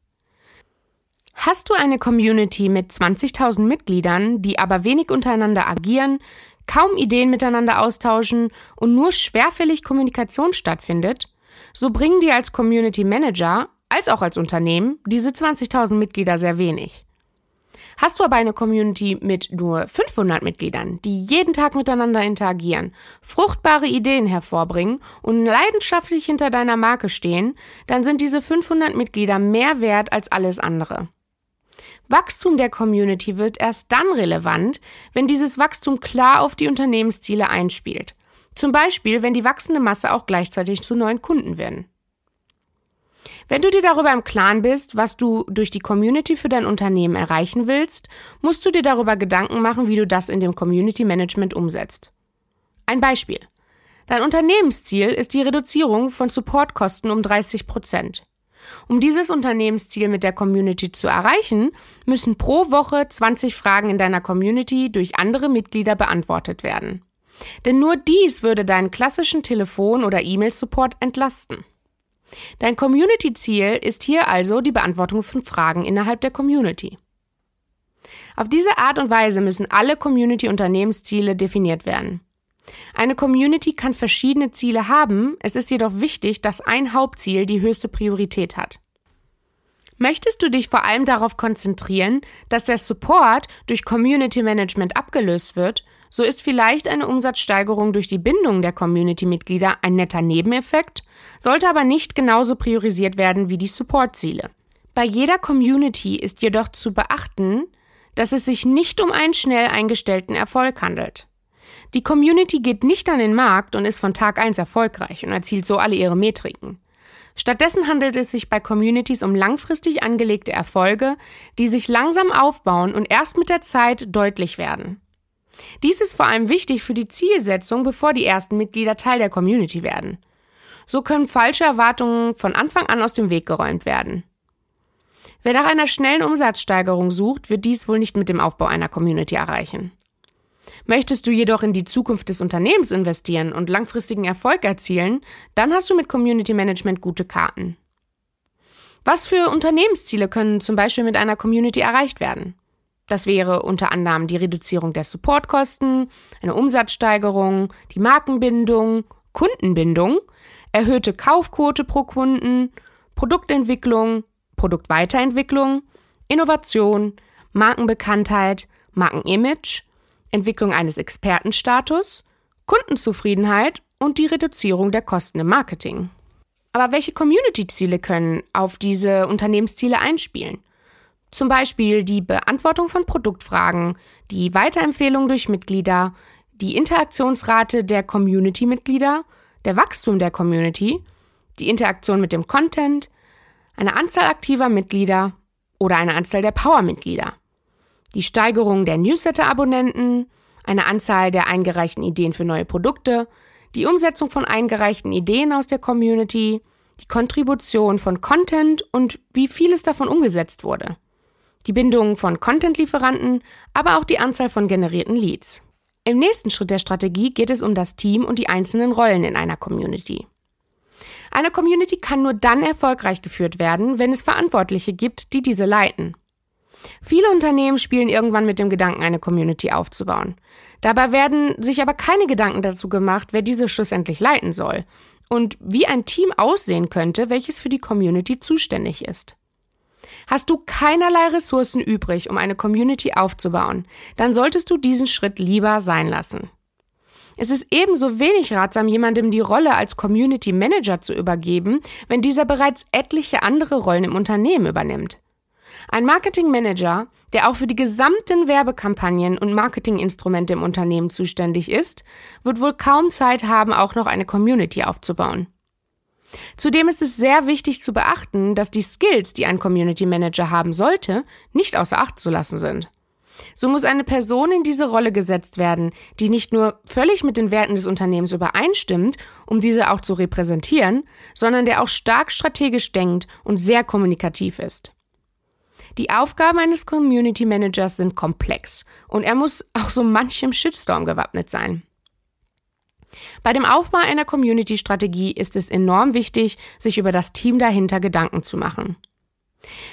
Hast du eine Community mit 20.000 Mitgliedern, die aber wenig untereinander agieren, kaum Ideen miteinander austauschen und nur schwerfällig Kommunikation stattfindet, so bringen dir als Community Manager als auch als Unternehmen diese 20.000 Mitglieder sehr wenig. Hast du aber eine Community mit nur 500 Mitgliedern, die jeden Tag miteinander interagieren, fruchtbare Ideen hervorbringen und leidenschaftlich hinter deiner Marke stehen, dann sind diese 500 Mitglieder mehr wert als alles andere. Wachstum der Community wird erst dann relevant, wenn dieses Wachstum klar auf die Unternehmensziele einspielt. Zum Beispiel, wenn die wachsende Masse auch gleichzeitig zu neuen Kunden werden. Wenn du dir darüber im Klaren bist, was du durch die Community für dein Unternehmen erreichen willst, musst du dir darüber Gedanken machen, wie du das in dem Community Management umsetzt. Ein Beispiel. Dein Unternehmensziel ist die Reduzierung von Supportkosten um 30 Prozent. Um dieses Unternehmensziel mit der Community zu erreichen, müssen pro Woche 20 Fragen in deiner Community durch andere Mitglieder beantwortet werden. Denn nur dies würde deinen klassischen Telefon- oder E-Mail-Support entlasten. Dein Community-Ziel ist hier also die Beantwortung von Fragen innerhalb der Community. Auf diese Art und Weise müssen alle Community-Unternehmensziele definiert werden. Eine Community kann verschiedene Ziele haben, es ist jedoch wichtig, dass ein Hauptziel die höchste Priorität hat. Möchtest du dich vor allem darauf konzentrieren, dass der Support durch Community Management abgelöst wird, so ist vielleicht eine Umsatzsteigerung durch die Bindung der Community-Mitglieder ein netter Nebeneffekt, sollte aber nicht genauso priorisiert werden wie die Support-Ziele. Bei jeder Community ist jedoch zu beachten, dass es sich nicht um einen schnell eingestellten Erfolg handelt. Die Community geht nicht an den Markt und ist von Tag 1 erfolgreich und erzielt so alle ihre Metriken. Stattdessen handelt es sich bei Communities um langfristig angelegte Erfolge, die sich langsam aufbauen und erst mit der Zeit deutlich werden. Dies ist vor allem wichtig für die Zielsetzung, bevor die ersten Mitglieder Teil der Community werden. So können falsche Erwartungen von Anfang an aus dem Weg geräumt werden. Wer nach einer schnellen Umsatzsteigerung sucht, wird dies wohl nicht mit dem Aufbau einer Community erreichen. Möchtest du jedoch in die Zukunft des Unternehmens investieren und langfristigen Erfolg erzielen, dann hast du mit Community Management gute Karten. Was für Unternehmensziele können zum Beispiel mit einer Community erreicht werden? Das wäre unter anderem die Reduzierung der Supportkosten, eine Umsatzsteigerung, die Markenbindung, Kundenbindung, erhöhte Kaufquote pro Kunden, Produktentwicklung, Produktweiterentwicklung, Innovation, Markenbekanntheit, Markenimage, Entwicklung eines Expertenstatus, Kundenzufriedenheit und die Reduzierung der Kosten im Marketing. Aber welche Community-Ziele können auf diese Unternehmensziele einspielen? Zum Beispiel die Beantwortung von Produktfragen, die Weiterempfehlung durch Mitglieder, die Interaktionsrate der Community-Mitglieder, der Wachstum der Community, die Interaktion mit dem Content, eine Anzahl aktiver Mitglieder oder eine Anzahl der Power-Mitglieder, die Steigerung der Newsletter-Abonnenten, eine Anzahl der eingereichten Ideen für neue Produkte, die Umsetzung von eingereichten Ideen aus der Community, die Kontribution von Content und wie vieles davon umgesetzt wurde, die Bindung von Content-Lieferanten, aber auch die Anzahl von generierten Leads. Im nächsten Schritt der Strategie geht es um das Team und die einzelnen Rollen in einer Community. Eine Community kann nur dann erfolgreich geführt werden, wenn es Verantwortliche gibt, die diese leiten. Viele Unternehmen spielen irgendwann mit dem Gedanken, eine Community aufzubauen. Dabei werden sich aber keine Gedanken dazu gemacht, wer diese schlussendlich leiten soll und wie ein Team aussehen könnte, welches für die Community zuständig ist. Hast du keinerlei Ressourcen übrig, um eine Community aufzubauen, dann solltest du diesen Schritt lieber sein lassen. Es ist ebenso wenig ratsam, jemandem die Rolle als Community Manager zu übergeben, wenn dieser bereits etliche andere Rollen im Unternehmen übernimmt. Ein Marketing Manager, der auch für die gesamten Werbekampagnen und Marketinginstrumente im Unternehmen zuständig ist, wird wohl kaum Zeit haben, auch noch eine Community aufzubauen. Zudem ist es sehr wichtig zu beachten, dass die Skills, die ein Community Manager haben sollte, nicht außer Acht zu lassen sind. So muss eine Person in diese Rolle gesetzt werden, die nicht nur völlig mit den Werten des Unternehmens übereinstimmt, um diese auch zu repräsentieren, sondern der auch stark strategisch denkt und sehr kommunikativ ist. Die Aufgaben eines Community Managers sind komplex und er muss auch so manchem Shitstorm gewappnet sein. Bei dem Aufbau einer Community-Strategie ist es enorm wichtig, sich über das Team dahinter Gedanken zu machen.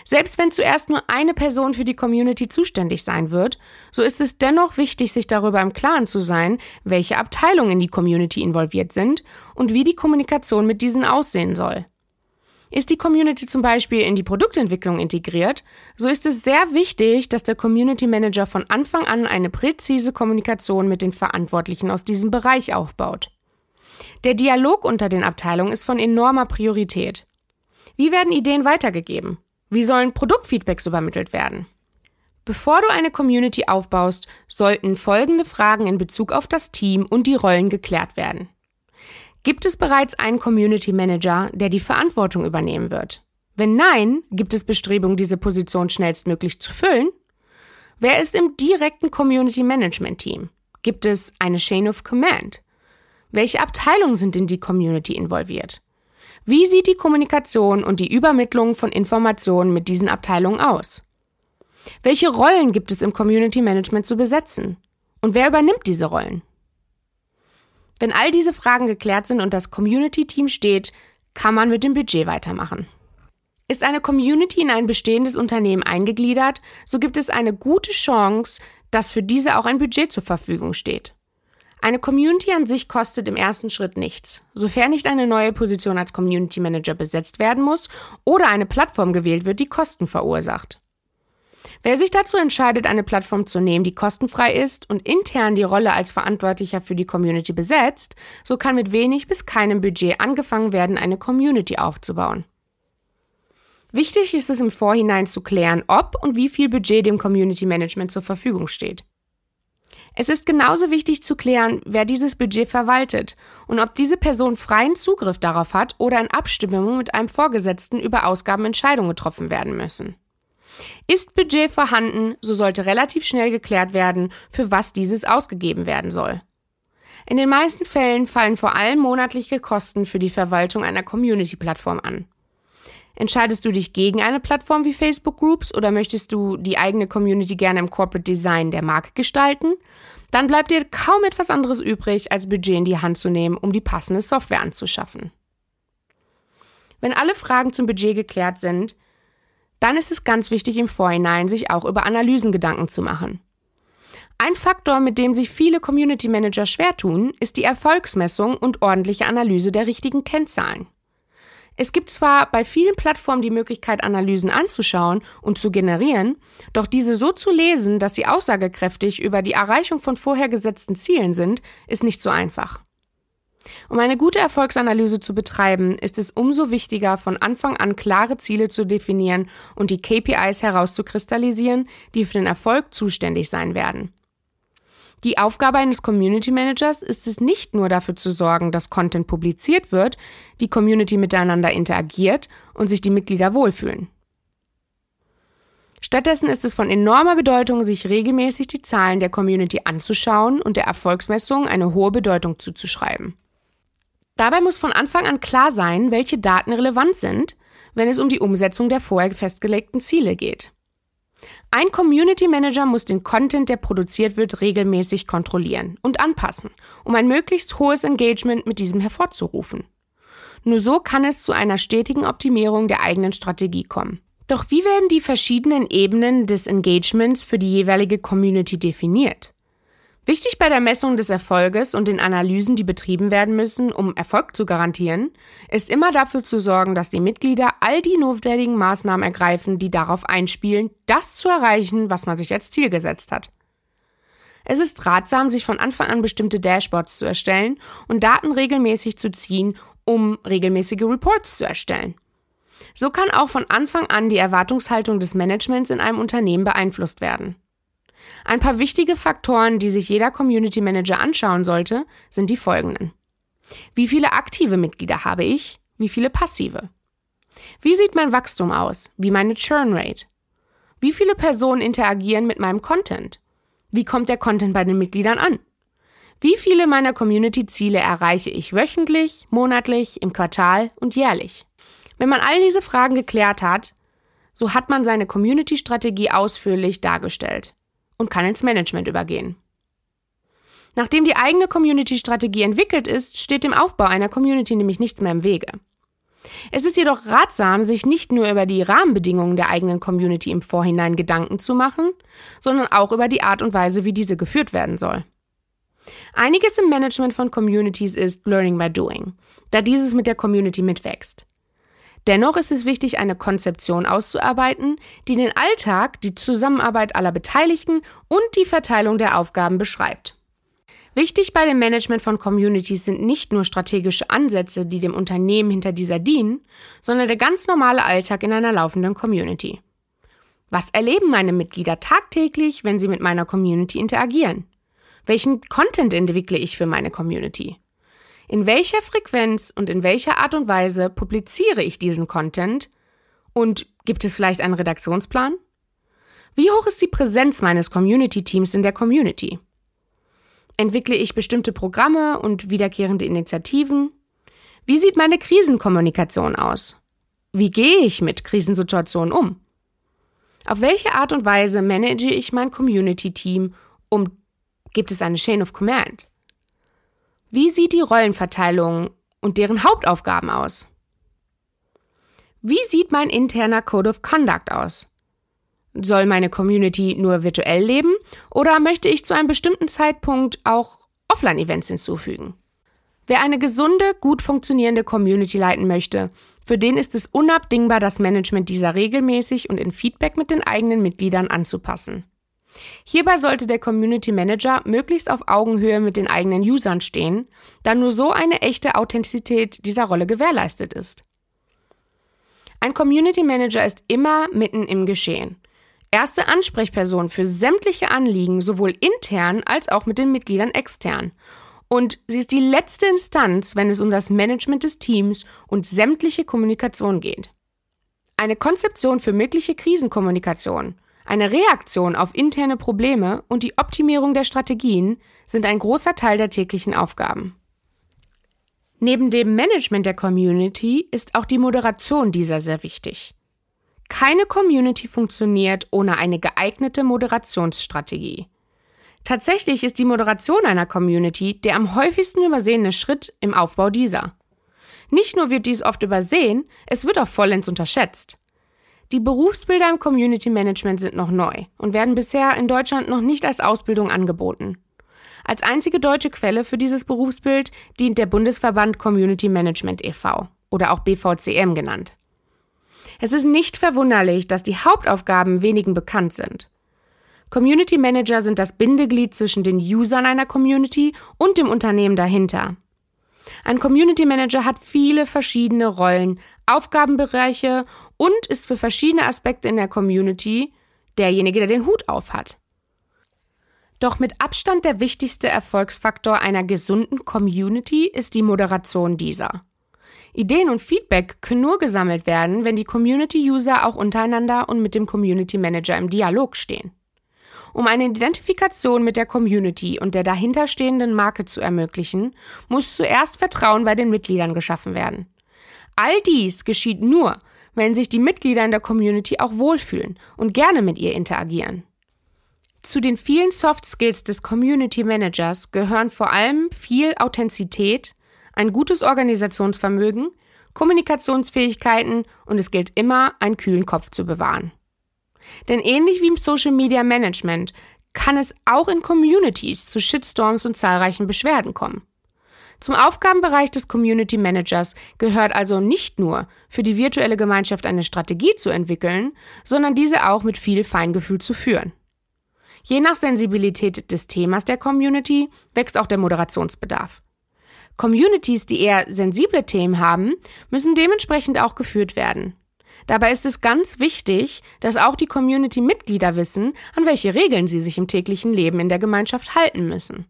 Selbst wenn zuerst nur eine Person für die Community zuständig sein wird, so ist es dennoch wichtig, sich darüber im Klaren zu sein, welche Abteilungen in die Community involviert sind und wie die Kommunikation mit diesen aussehen soll. Ist die Community zum Beispiel in die Produktentwicklung integriert, so ist es sehr wichtig, dass der Community Manager von Anfang an eine präzise Kommunikation mit den Verantwortlichen aus diesem Bereich aufbaut. Der Dialog unter den Abteilungen ist von enormer Priorität. Wie werden Ideen weitergegeben? Wie sollen Produktfeedbacks übermittelt werden? Bevor du eine Community aufbaust, sollten folgende Fragen in Bezug auf das Team und die Rollen geklärt werden. Gibt es bereits einen Community Manager, der die Verantwortung übernehmen wird? Wenn nein, gibt es Bestrebungen, diese Position schnellstmöglich zu füllen? Wer ist im direkten Community Management Team? Gibt es eine Chain of Command? Welche Abteilungen sind in die Community involviert? Wie sieht die Kommunikation und die Übermittlung von Informationen mit diesen Abteilungen aus? Welche Rollen gibt es im Community Management zu besetzen? Und wer übernimmt diese Rollen? Wenn all diese Fragen geklärt sind und das Community-Team steht, kann man mit dem Budget weitermachen. Ist eine Community in ein bestehendes Unternehmen eingegliedert, so gibt es eine gute Chance, dass für diese auch ein Budget zur Verfügung steht. Eine Community an sich kostet im ersten Schritt nichts, sofern nicht eine neue Position als Community Manager besetzt werden muss oder eine Plattform gewählt wird, die Kosten verursacht. Wer sich dazu entscheidet, eine Plattform zu nehmen, die kostenfrei ist und intern die Rolle als Verantwortlicher für die Community besetzt, so kann mit wenig bis keinem Budget angefangen werden, eine Community aufzubauen. Wichtig ist es im Vorhinein zu klären, ob und wie viel Budget dem Community Management zur Verfügung steht. Es ist genauso wichtig zu klären, wer dieses Budget verwaltet und ob diese Person freien Zugriff darauf hat oder in Abstimmung mit einem Vorgesetzten über Ausgaben Entscheidungen getroffen werden müssen. Ist Budget vorhanden, so sollte relativ schnell geklärt werden, für was dieses ausgegeben werden soll. In den meisten Fällen fallen vor allem monatliche Kosten für die Verwaltung einer Community-Plattform an. Entscheidest du dich gegen eine Plattform wie Facebook Groups oder möchtest du die eigene Community gerne im Corporate Design der Marke gestalten? Dann bleibt dir kaum etwas anderes übrig, als Budget in die Hand zu nehmen, um die passende Software anzuschaffen. Wenn alle Fragen zum Budget geklärt sind, dann ist es ganz wichtig im Vorhinein, sich auch über Analysen Gedanken zu machen. Ein Faktor, mit dem sich viele Community Manager schwer tun, ist die Erfolgsmessung und ordentliche Analyse der richtigen Kennzahlen. Es gibt zwar bei vielen Plattformen die Möglichkeit, Analysen anzuschauen und zu generieren, doch diese so zu lesen, dass sie aussagekräftig über die Erreichung von vorher gesetzten Zielen sind, ist nicht so einfach. Um eine gute Erfolgsanalyse zu betreiben, ist es umso wichtiger, von Anfang an klare Ziele zu definieren und die KPIs herauszukristallisieren, die für den Erfolg zuständig sein werden. Die Aufgabe eines Community Managers ist es nicht nur dafür zu sorgen, dass Content publiziert wird, die Community miteinander interagiert und sich die Mitglieder wohlfühlen. Stattdessen ist es von enormer Bedeutung, sich regelmäßig die Zahlen der Community anzuschauen und der Erfolgsmessung eine hohe Bedeutung zuzuschreiben. Dabei muss von Anfang an klar sein, welche Daten relevant sind, wenn es um die Umsetzung der vorher festgelegten Ziele geht. Ein Community Manager muss den Content, der produziert wird, regelmäßig kontrollieren und anpassen, um ein möglichst hohes Engagement mit diesem hervorzurufen. Nur so kann es zu einer stetigen Optimierung der eigenen Strategie kommen. Doch wie werden die verschiedenen Ebenen des Engagements für die jeweilige Community definiert? Wichtig bei der Messung des Erfolges und den Analysen, die betrieben werden müssen, um Erfolg zu garantieren, ist immer dafür zu sorgen, dass die Mitglieder all die notwendigen Maßnahmen ergreifen, die darauf einspielen, das zu erreichen, was man sich als Ziel gesetzt hat. Es ist ratsam, sich von Anfang an bestimmte Dashboards zu erstellen und Daten regelmäßig zu ziehen, um regelmäßige Reports zu erstellen. So kann auch von Anfang an die Erwartungshaltung des Managements in einem Unternehmen beeinflusst werden. Ein paar wichtige Faktoren, die sich jeder Community Manager anschauen sollte, sind die folgenden. Wie viele aktive Mitglieder habe ich? Wie viele passive? Wie sieht mein Wachstum aus? Wie meine Churn Rate? Wie viele Personen interagieren mit meinem Content? Wie kommt der Content bei den Mitgliedern an? Wie viele meiner Community-Ziele erreiche ich wöchentlich, monatlich, im Quartal und jährlich? Wenn man all diese Fragen geklärt hat, so hat man seine Community-Strategie ausführlich dargestellt und kann ins Management übergehen. Nachdem die eigene Community-Strategie entwickelt ist, steht dem Aufbau einer Community nämlich nichts mehr im Wege. Es ist jedoch ratsam, sich nicht nur über die Rahmenbedingungen der eigenen Community im Vorhinein Gedanken zu machen, sondern auch über die Art und Weise, wie diese geführt werden soll. Einiges im Management von Communities ist Learning by Doing, da dieses mit der Community mitwächst. Dennoch ist es wichtig, eine Konzeption auszuarbeiten, die den Alltag, die Zusammenarbeit aller Beteiligten und die Verteilung der Aufgaben beschreibt. Wichtig bei dem Management von Communities sind nicht nur strategische Ansätze, die dem Unternehmen hinter dieser dienen, sondern der ganz normale Alltag in einer laufenden Community. Was erleben meine Mitglieder tagtäglich, wenn sie mit meiner Community interagieren? Welchen Content entwickle ich für meine Community? In welcher Frequenz und in welcher Art und Weise publiziere ich diesen Content? Und gibt es vielleicht einen Redaktionsplan? Wie hoch ist die Präsenz meines Community-Teams in der Community? Entwickle ich bestimmte Programme und wiederkehrende Initiativen? Wie sieht meine Krisenkommunikation aus? Wie gehe ich mit Krisensituationen um? Auf welche Art und Weise manage ich mein Community-Team? Um gibt es eine Chain of Command? Wie sieht die Rollenverteilung und deren Hauptaufgaben aus? Wie sieht mein interner Code of Conduct aus? Soll meine Community nur virtuell leben oder möchte ich zu einem bestimmten Zeitpunkt auch Offline-Events hinzufügen? Wer eine gesunde, gut funktionierende Community leiten möchte, für den ist es unabdingbar, das Management dieser regelmäßig und in Feedback mit den eigenen Mitgliedern anzupassen. Hierbei sollte der Community Manager möglichst auf Augenhöhe mit den eigenen Usern stehen, da nur so eine echte Authentizität dieser Rolle gewährleistet ist. Ein Community Manager ist immer mitten im Geschehen. Erste Ansprechperson für sämtliche Anliegen, sowohl intern als auch mit den Mitgliedern extern. Und sie ist die letzte Instanz, wenn es um das Management des Teams und sämtliche Kommunikation geht. Eine Konzeption für mögliche Krisenkommunikation Eine Reaktion auf interne Probleme und die Optimierung der Strategien sind ein großer Teil der täglichen Aufgaben. Neben dem Management der Community ist auch die Moderation dieser sehr wichtig. Keine Community funktioniert ohne eine geeignete Moderationsstrategie. Tatsächlich ist die Moderation einer Community der am häufigsten übersehene Schritt im Aufbau dieser. Nicht nur wird dies oft übersehen, es wird auch vollends unterschätzt. Die Berufsbilder im Community Management sind noch neu und werden bisher in Deutschland noch nicht als Ausbildung angeboten. Als einzige deutsche Quelle für dieses Berufsbild dient der Bundesverband Community Management e.V. oder auch BVCM genannt. Es ist nicht verwunderlich, dass die Hauptaufgaben wenigen bekannt sind. Community Manager sind das Bindeglied zwischen den Usern einer Community und dem Unternehmen dahinter. Ein Community Manager hat viele verschiedene Rollen, Aufgabenbereiche und ist für verschiedene Aspekte in der Community derjenige, der den Hut auf hat. Doch mit Abstand der wichtigste Erfolgsfaktor einer gesunden Community ist die Moderation dieser. Ideen und Feedback können nur gesammelt werden, wenn die Community-User auch untereinander und mit dem Community Manager im Dialog stehen. Um eine Identifikation mit der Community und der dahinterstehenden Marke zu ermöglichen, muss zuerst Vertrauen bei den Mitgliedern geschaffen werden. All dies geschieht nur, wenn sich die Mitglieder in der Community auch wohlfühlen und gerne mit ihr interagieren. Zu den vielen Soft Skills des Community Managers gehören vor allem viel Authentizität, ein gutes Organisationsvermögen, Kommunikationsfähigkeiten und es gilt immer, einen kühlen Kopf zu bewahren. Denn ähnlich wie im Social Media Management kann es auch in Communities zu Shitstorms und zahlreichen Beschwerden kommen. Zum Aufgabenbereich des Community Managers gehört also nicht nur für die virtuelle Gemeinschaft eine Strategie zu entwickeln, sondern diese auch mit viel Feingefühl zu führen. Je nach Sensibilität des Themas der Community wächst auch der Moderationsbedarf. Communities, die eher sensible Themen haben, müssen dementsprechend auch geführt werden. Dabei ist es ganz wichtig, dass auch die Community-Mitglieder wissen, an welche Regeln sie sich im täglichen Leben in der Gemeinschaft halten müssen.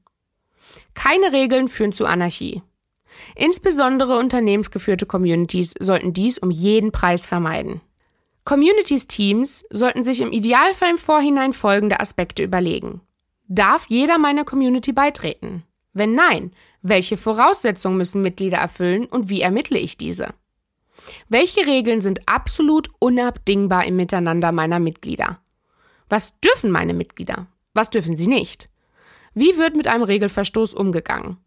Keine Regeln führen zu Anarchie. Insbesondere unternehmensgeführte Communities sollten dies um jeden Preis vermeiden. Communities-Teams sollten sich im Idealfall im Vorhinein folgende Aspekte überlegen. Darf jeder meiner Community beitreten? Wenn nein, welche Voraussetzungen müssen Mitglieder erfüllen und wie ermittle ich diese? Welche Regeln sind absolut unabdingbar im Miteinander meiner Mitglieder? Was dürfen meine Mitglieder? Was dürfen sie nicht? Wie wird mit einem Regelverstoß umgegangen?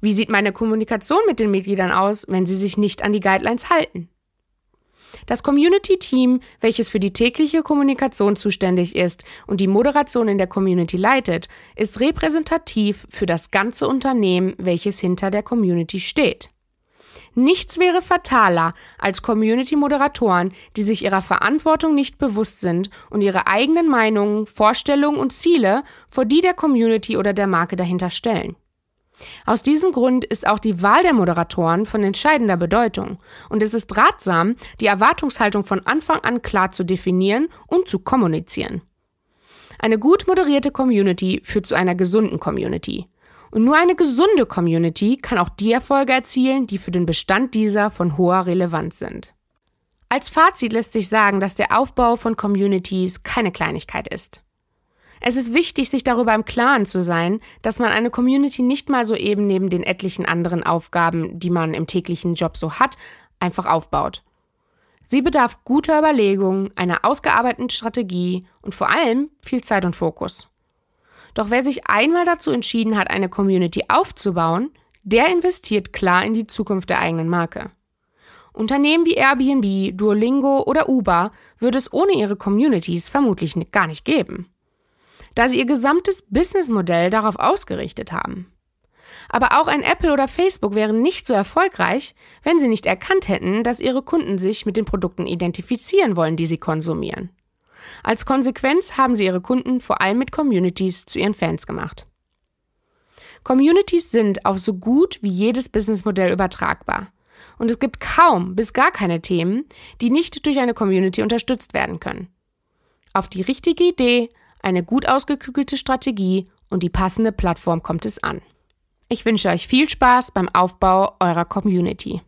Wie sieht meine Kommunikation mit den Mitgliedern aus, wenn sie sich nicht an die Guidelines halten? Das Community-Team, welches für die tägliche Kommunikation zuständig ist und die Moderation in der Community leitet, ist repräsentativ für das ganze Unternehmen, welches hinter der Community steht. Nichts wäre fataler als Community-Moderatoren, die sich ihrer Verantwortung nicht bewusst sind und ihre eigenen Meinungen, Vorstellungen und Ziele vor die der Community oder der Marke dahinter stellen. Aus diesem Grund ist auch die Wahl der Moderatoren von entscheidender Bedeutung und es ist ratsam, die Erwartungshaltung von Anfang an klar zu definieren und zu kommunizieren. Eine gut moderierte Community führt zu einer gesunden Community. Und nur eine gesunde Community kann auch die Erfolge erzielen, die für den Bestand dieser von hoher Relevanz sind. Als Fazit lässt sich sagen, dass der Aufbau von Communities keine Kleinigkeit ist. Es ist wichtig, sich darüber im Klaren zu sein, dass man eine Community nicht mal so eben neben den etlichen anderen Aufgaben, die man im täglichen Job so hat, einfach aufbaut. Sie bedarf guter Überlegung, einer ausgearbeiteten Strategie und vor allem viel Zeit und Fokus. Doch wer sich einmal dazu entschieden hat, eine Community aufzubauen, der investiert klar in die Zukunft der eigenen Marke. Unternehmen wie Airbnb, Duolingo oder Uber würde es ohne ihre Communities vermutlich gar nicht geben da sie ihr gesamtes Businessmodell darauf ausgerichtet haben. Aber auch ein Apple oder Facebook wären nicht so erfolgreich, wenn sie nicht erkannt hätten, dass ihre Kunden sich mit den Produkten identifizieren wollen, die sie konsumieren. Als Konsequenz haben sie ihre Kunden vor allem mit Communities zu ihren Fans gemacht. Communities sind auf so gut wie jedes Businessmodell übertragbar. Und es gibt kaum bis gar keine Themen, die nicht durch eine Community unterstützt werden können. Auf die richtige Idee, eine gut ausgeklügelte Strategie und die passende Plattform kommt es an. Ich wünsche euch viel Spaß beim Aufbau eurer Community.